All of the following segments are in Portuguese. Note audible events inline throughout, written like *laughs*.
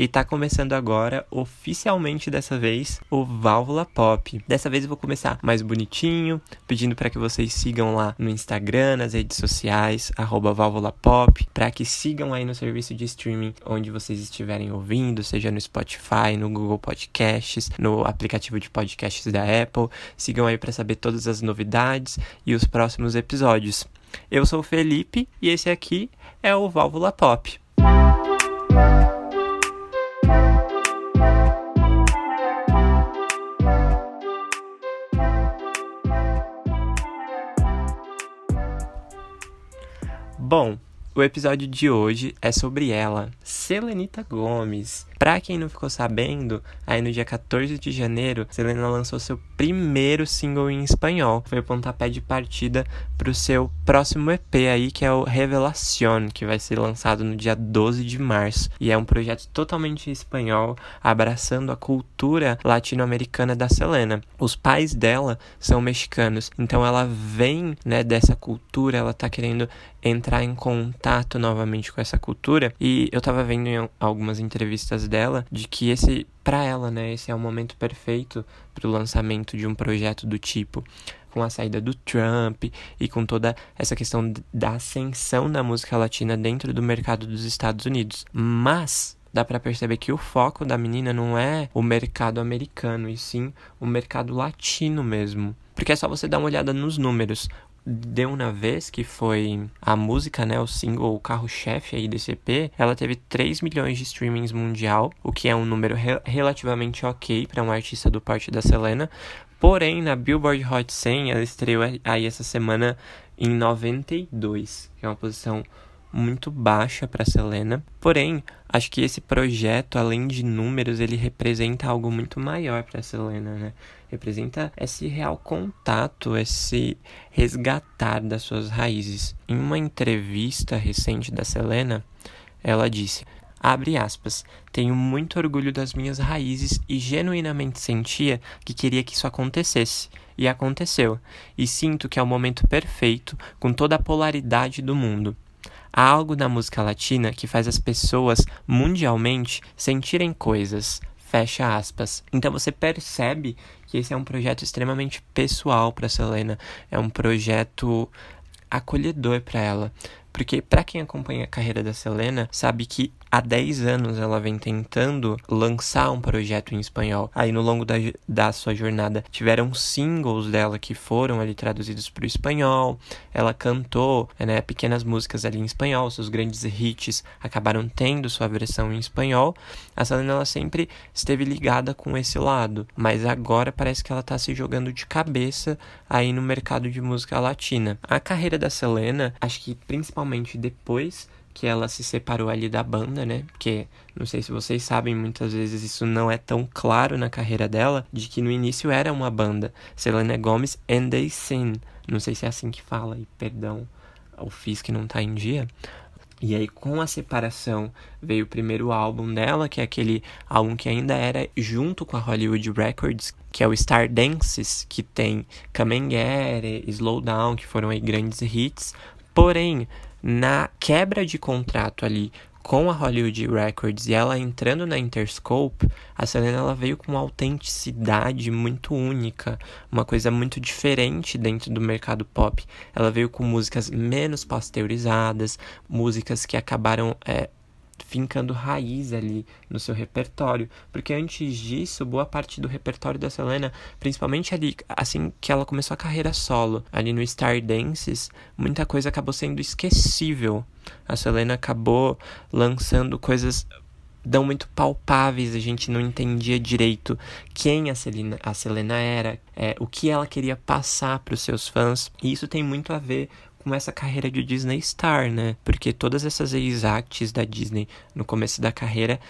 e tá começando agora, oficialmente dessa vez, o Válvula Pop. Dessa vez eu vou começar mais bonitinho, pedindo para que vocês sigam lá no Instagram, nas redes sociais, arroba Válvula Pop, para que sigam aí no serviço de streaming onde vocês estiverem ouvindo, seja no Spotify, no Google Podcasts, no aplicativo de podcasts da Apple. Sigam aí para saber todas as novidades e os próximos episódios. Eu sou o Felipe e esse aqui é o Válvula Pop. Bom, o episódio de hoje é sobre ela, Selenita Gomes. Pra quem não ficou sabendo, aí no dia 14 de janeiro, Selena lançou seu primeiro single em espanhol. Foi o pontapé de partida pro seu próximo EP aí, que é o Revelación, que vai ser lançado no dia 12 de março. E é um projeto totalmente espanhol, abraçando a cultura latino-americana da Selena. Os pais dela são mexicanos, então ela vem, né, dessa cultura, ela tá querendo entrar em contato novamente com essa cultura. E eu tava vendo em algumas entrevistas dela de que esse para ela, né, esse é o momento perfeito para o lançamento de um projeto do tipo com a saída do Trump e com toda essa questão da ascensão da música latina dentro do mercado dos Estados Unidos. Mas dá para perceber que o foco da menina não é o mercado americano, e sim o mercado latino mesmo. Porque é só você dar uma olhada nos números. Deu uma vez que foi a música, né, o single, o carro-chefe aí desse EP, ela teve 3 milhões de streamings mundial, o que é um número re relativamente ok para um artista do porte da Selena. Porém, na Billboard Hot 100, ela estreou aí essa semana em 92, que é uma posição muito baixa para Selena. Porém, acho que esse projeto, além de números, ele representa algo muito maior para Selena, né? Representa esse real contato, esse resgatar das suas raízes. Em uma entrevista recente da Selena, ela disse: Abre aspas. Tenho muito orgulho das minhas raízes e genuinamente sentia que queria que isso acontecesse. E aconteceu. E sinto que é o momento perfeito, com toda a polaridade do mundo. Há algo na música latina que faz as pessoas mundialmente sentirem coisas. Fecha aspas. Então você percebe que esse é um projeto extremamente pessoal para Selena, é um projeto acolhedor para ela. Porque para quem acompanha a carreira da Selena, sabe que há 10 anos ela vem tentando lançar um projeto em espanhol. Aí no longo da, da sua jornada tiveram singles dela que foram ali traduzidos para o espanhol. Ela cantou né, pequenas músicas ali em espanhol, seus grandes hits acabaram tendo sua versão em espanhol. A Selena ela sempre esteve ligada com esse lado, mas agora parece que ela está se jogando de cabeça aí no mercado de música latina. A carreira da Selena, acho que principalmente depois que ela se separou ali da banda, né? Porque não sei se vocês sabem, muitas vezes isso não é tão claro na carreira dela, de que no início era uma banda, Selena Gomez and They Sin. Não sei se é assim que fala, e perdão o Fiz que não tá em dia. E aí, com a separação, veio o primeiro álbum dela, que é aquele álbum que ainda era junto com a Hollywood Records, que é o Star Dances, que tem Come and Get It, Slow Down, que foram aí grandes hits. Porém, na quebra de contrato ali com a Hollywood Records e ela entrando na Interscope, a Selena ela veio com uma autenticidade muito única, uma coisa muito diferente dentro do mercado pop. Ela veio com músicas menos pasteurizadas, músicas que acabaram é, fincando raiz ali no seu repertório, porque antes disso, boa parte do repertório da Selena, principalmente ali assim que ela começou a carreira solo, ali no Star Dances, muita coisa acabou sendo esquecível. A Selena acabou lançando coisas não muito palpáveis, a gente não entendia direito quem a Selena, a Selena era, é, o que ela queria passar para os seus fãs. E isso tem muito a ver com essa carreira de Disney Star, né? Porque todas essas ex-acts da Disney no começo da carreira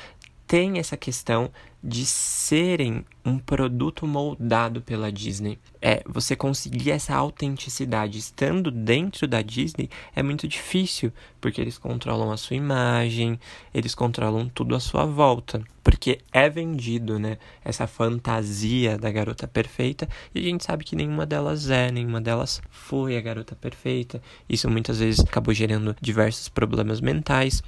têm essa questão de serem um produto moldado pela Disney. É, você conseguir essa autenticidade estando dentro da Disney é muito difícil, porque eles controlam a sua imagem, eles controlam tudo à sua volta. porque é vendido, né? Essa fantasia da garota perfeita e a gente sabe que nenhuma delas é, nenhuma delas foi a garota perfeita. Isso muitas vezes acabou gerando diversos problemas mentais.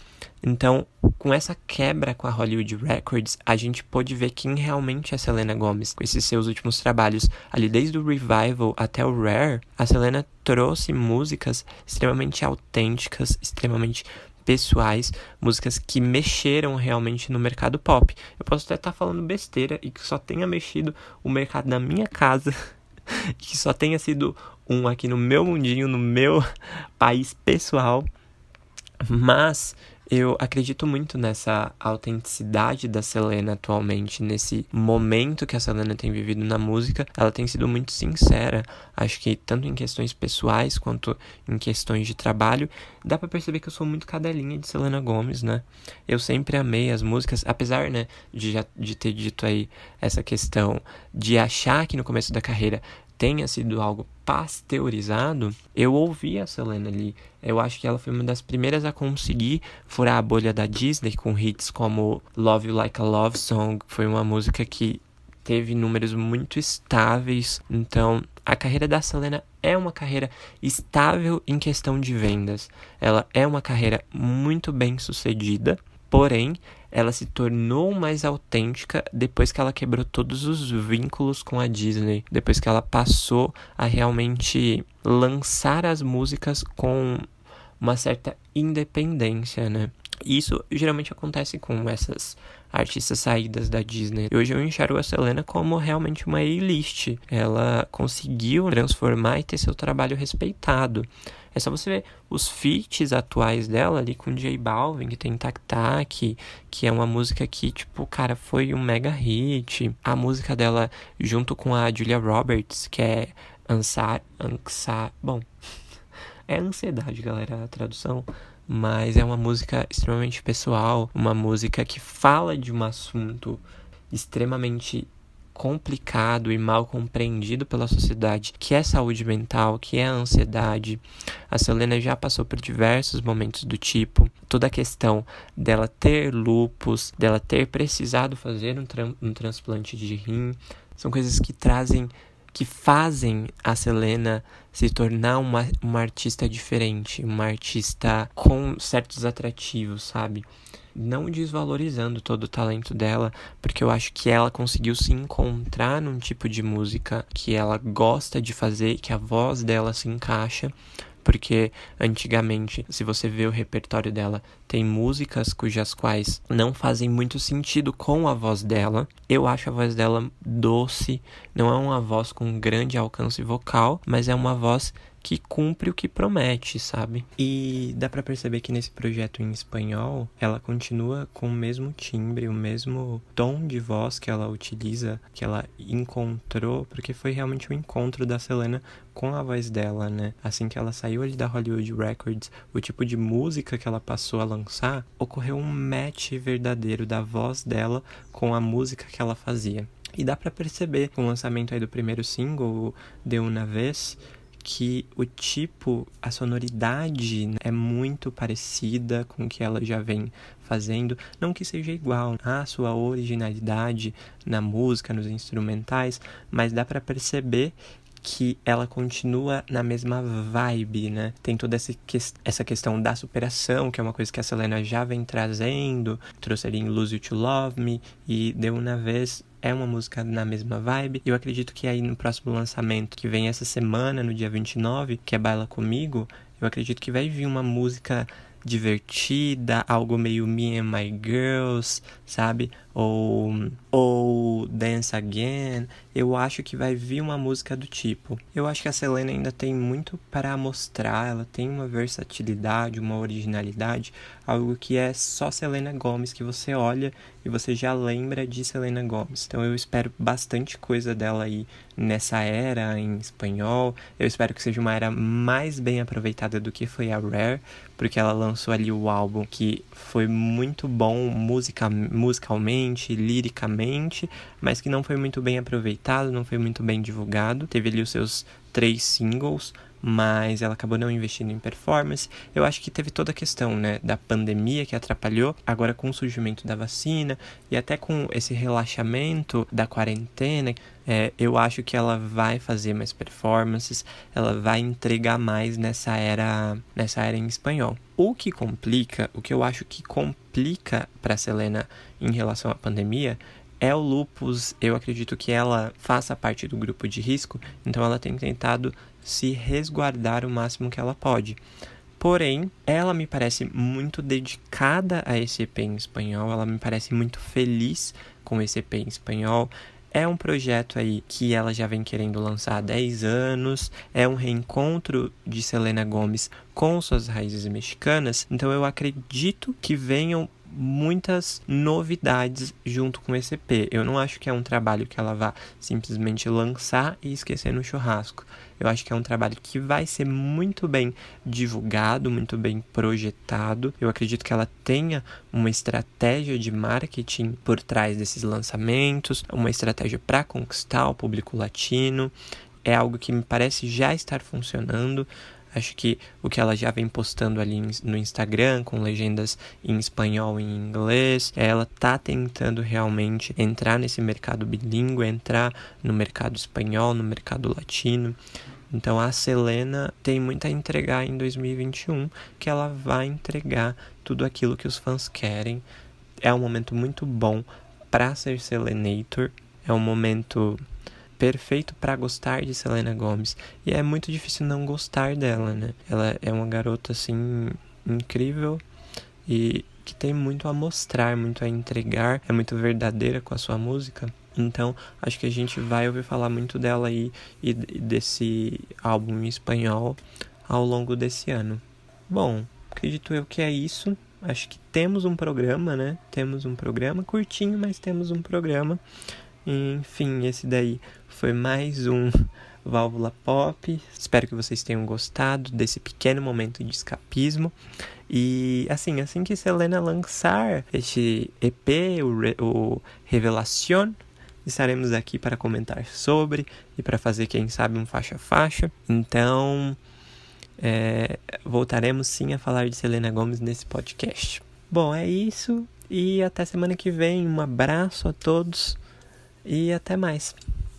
Então, com essa quebra com a Hollywood Records, a gente pôde ver quem realmente é Selena Gomez. Com esses seus últimos trabalhos, ali desde o Revival até o Rare, a Selena trouxe músicas extremamente autênticas, extremamente pessoais, músicas que mexeram realmente no mercado pop. Eu posso até estar falando besteira e que só tenha mexido o mercado na minha casa, *laughs* que só tenha sido um aqui no meu mundinho, no meu *laughs* país pessoal, mas eu acredito muito nessa autenticidade da Selena atualmente, nesse momento que a Selena tem vivido na música. Ela tem sido muito sincera, acho que tanto em questões pessoais quanto em questões de trabalho. Dá para perceber que eu sou muito cadelinha de Selena Gomes, né? Eu sempre amei as músicas, apesar, né, de já de ter dito aí essa questão de achar que no começo da carreira tenha sido algo pasteurizado, eu ouvi a Selena ali. Eu acho que ela foi uma das primeiras a conseguir furar a bolha da Disney com hits como Love You Like a Love Song. Foi uma música que teve números muito estáveis. Então, a carreira da Selena é uma carreira estável em questão de vendas. Ela é uma carreira muito bem sucedida, porém, ela se tornou mais autêntica depois que ela quebrou todos os vínculos com a Disney, depois que ela passou a realmente lançar as músicas com uma certa independência, né? Isso geralmente acontece com essas artistas saídas da Disney. Hoje eu enxergo a Selena como realmente uma A-list. Ela conseguiu transformar e ter seu trabalho respeitado. É só você ver os feats atuais dela ali com J Balvin, que tem Tac Tac, que é uma música que, tipo, cara, foi um mega hit. A música dela junto com a Julia Roberts, que é Ansar, Ansar, bom, *laughs* é ansiedade, galera, a tradução mas é uma música extremamente pessoal, uma música que fala de um assunto extremamente complicado e mal compreendido pela sociedade, que é saúde mental, que é ansiedade. A Selena já passou por diversos momentos do tipo, toda a questão dela ter lupus, dela ter precisado fazer um, tra um transplante de rim, são coisas que trazem que fazem a Selena se tornar uma, uma artista diferente, uma artista com certos atrativos, sabe? Não desvalorizando todo o talento dela, porque eu acho que ela conseguiu se encontrar num tipo de música que ela gosta de fazer, que a voz dela se encaixa porque antigamente, se você vê o repertório dela, tem músicas cujas quais não fazem muito sentido com a voz dela. Eu acho a voz dela doce, não é uma voz com grande alcance vocal, mas é uma voz que cumpre o que promete, sabe? E dá para perceber que nesse projeto em espanhol, ela continua com o mesmo timbre, o mesmo tom de voz que ela utiliza, que ela encontrou, porque foi realmente o um encontro da Selena com a voz dela, né? Assim que ela saiu ali da Hollywood Records, o tipo de música que ela passou a lançar, ocorreu um match verdadeiro da voz dela com a música que ela fazia. E dá para perceber com o lançamento aí do primeiro single, De Una Vez, que o tipo, a sonoridade né, é muito parecida com o que ela já vem fazendo, não que seja igual à sua originalidade na música, nos instrumentais, mas dá para perceber que ela continua na mesma vibe, né? Tem toda essa, que essa questão da superação, que é uma coisa que a Selena já vem trazendo, trouxe ali em Lose You to Love Me, e deu uma vez é uma música na mesma vibe. Eu acredito que aí no próximo lançamento, que vem essa semana, no dia 29, que é Baila Comigo, eu acredito que vai vir uma música divertida, algo meio Me and My Girls, sabe? Ou, ou Dance Again. Eu acho que vai vir uma música do tipo. Eu acho que a Selena ainda tem muito para mostrar, ela tem uma versatilidade, uma originalidade, algo que é só Selena Gomes que você olha e você já lembra de Selena Gomes. Então eu espero bastante coisa dela aí nessa era em espanhol. Eu espero que seja uma era mais bem aproveitada do que foi a Rare, porque ela lançou ali o álbum que foi muito bom musica, musicalmente, liricamente, mas que não foi muito bem aproveitado, não foi muito bem divulgado. Teve ali os seus três singles, mas ela acabou não investindo em performance. Eu acho que teve toda a questão, né, da pandemia que atrapalhou, agora com o surgimento da vacina e até com esse relaxamento da quarentena, é, eu acho que ela vai fazer mais performances, ela vai entregar mais nessa era, nessa era em espanhol. O que complica, o que eu acho que complica para Selena em relação à pandemia é o lupus. Eu acredito que ela faça parte do grupo de risco, então ela tem tentado se resguardar o máximo que ela pode. Porém, ela me parece muito dedicada a esse EP em espanhol, ela me parece muito feliz com esse EP em espanhol. É um projeto aí que ela já vem querendo lançar há 10 anos, é um reencontro de Selena Gomes com suas raízes mexicanas, então eu acredito que venham muitas novidades junto com esse EP. Eu não acho que é um trabalho que ela vá simplesmente lançar e esquecer no churrasco. Eu acho que é um trabalho que vai ser muito bem divulgado, muito bem projetado. Eu acredito que ela tenha uma estratégia de marketing por trás desses lançamentos, uma estratégia para conquistar o público latino. É algo que me parece já estar funcionando. Acho que o que ela já vem postando ali no Instagram, com legendas em espanhol e em inglês, ela tá tentando realmente entrar nesse mercado bilíngue, entrar no mercado espanhol, no mercado latino. Então a Selena tem muito a entregar em 2021, que ela vai entregar tudo aquilo que os fãs querem. É um momento muito bom para ser Selenator. É um momento perfeito para gostar de Selena Gomez. E é muito difícil não gostar dela, né? Ela é uma garota assim incrível e que tem muito a mostrar, muito a entregar, é muito verdadeira com a sua música. Então, acho que a gente vai ouvir falar muito dela aí e desse álbum em espanhol ao longo desse ano. Bom, acredito eu que é isso. Acho que temos um programa, né? Temos um programa curtinho, mas temos um programa. Enfim, esse daí foi mais um Válvula Pop. Espero que vocês tenham gostado desse pequeno momento de escapismo. E assim, assim que Selena lançar este EP, o, Re o estaremos aqui para comentar sobre e para fazer, quem sabe, um faixa-faixa. Então, é, voltaremos sim a falar de Selena Gomes nesse podcast. Bom, é isso e até semana que vem. Um abraço a todos e até mais.